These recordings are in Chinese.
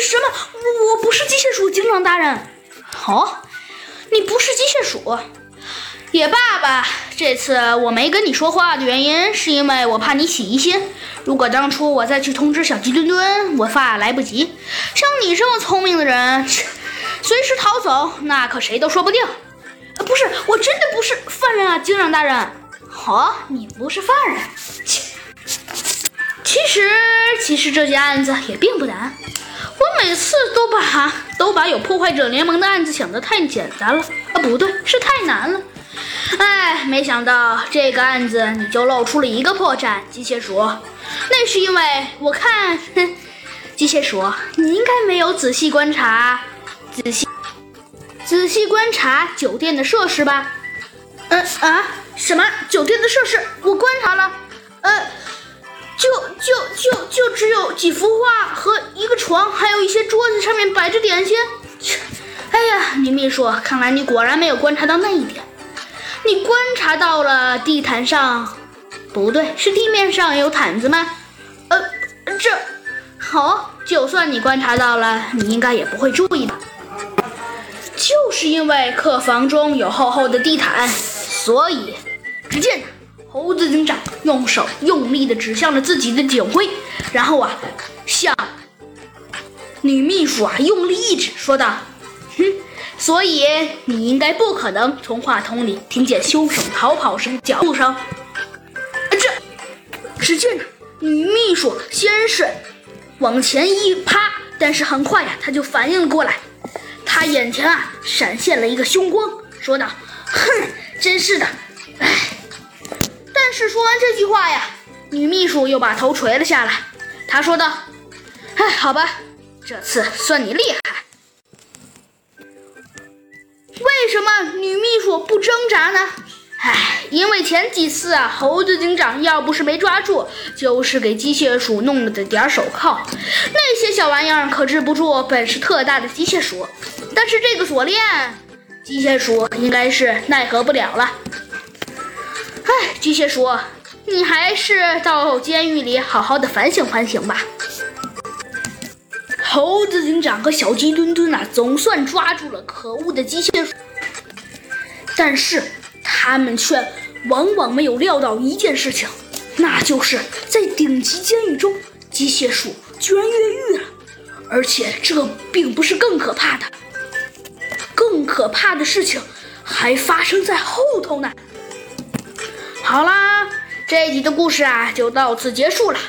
什么？我不是机械鼠警长大人。哦，你不是机械鼠，也罢吧。这次我没跟你说话的原因，是因为我怕你起疑心。如果当初我再去通知小鸡墩墩，我怕来不及。像你这么聪明的人，随时逃走，那可谁都说不定。不是，我真的不是犯人啊，警长大人。哦，你不是犯人。其实，其实这件案子也并不难。把有破坏者联盟的案子想得太简单了啊，不对，是太难了。哎，没想到这个案子你就露出了一个破绽，机械鼠。那是因为我看，哼，机械鼠，你应该没有仔细观察，仔细仔细观察酒店的设施吧？嗯啊，什么酒店的设施？我观察了，呃。就就就就只有几幅画和床，还有一些桌子上面摆着点心。切，哎呀，女秘书，看来你果然没有观察到那一点。你观察到了地毯上，不对，是地面上有毯子吗？呃，这，好，就算你观察到了，你应该也不会注意吧。就是因为客房中有厚厚的地毯，所以，只见。猴子警长用手用力地指向了自己的警徽，然后啊，向女秘书啊用力一指，说道：“哼，所以你应该不可能从话筒里听见凶手逃跑时脚步声。”这，只见女秘书先是往前一趴，但是很快呀，她就反应了过来，她眼前啊闪现了一个凶光，说道：“哼，真是的，唉。”但是说完这句话呀，女秘书又把头垂了下来。她说道：“哎，好吧，这次算你厉害。为什么女秘书不挣扎呢？哎，因为前几次啊，猴子警长要不是没抓住，就是给机械鼠弄了点手铐。那些小玩意儿可治不住本事特大的机械鼠。但是这个锁链，机械鼠应该是奈何不了了。”哎，机械鼠，你还是到监狱里好好的反省反省吧。猴子警长和小鸡墩墩啊，总算抓住了可恶的机械鼠，但是他们却往往没有料到一件事情，那就是在顶级监狱中，机械鼠居然越狱了，而且这并不是更可怕的，更可怕的事情还发生在后头呢。好啦，这一集的故事啊就到此结束了。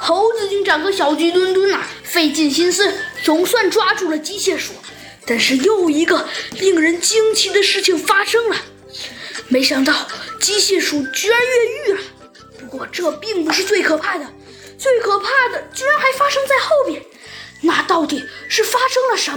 猴子警长和小鸡墩墩呐，费尽心思，总算抓住了机械鼠。但是又一个令人惊奇的事情发生了，没想到机械鼠居然越狱了。不过这并不是最可怕的，最可怕的居然还发生在后面。那到底是发生了什？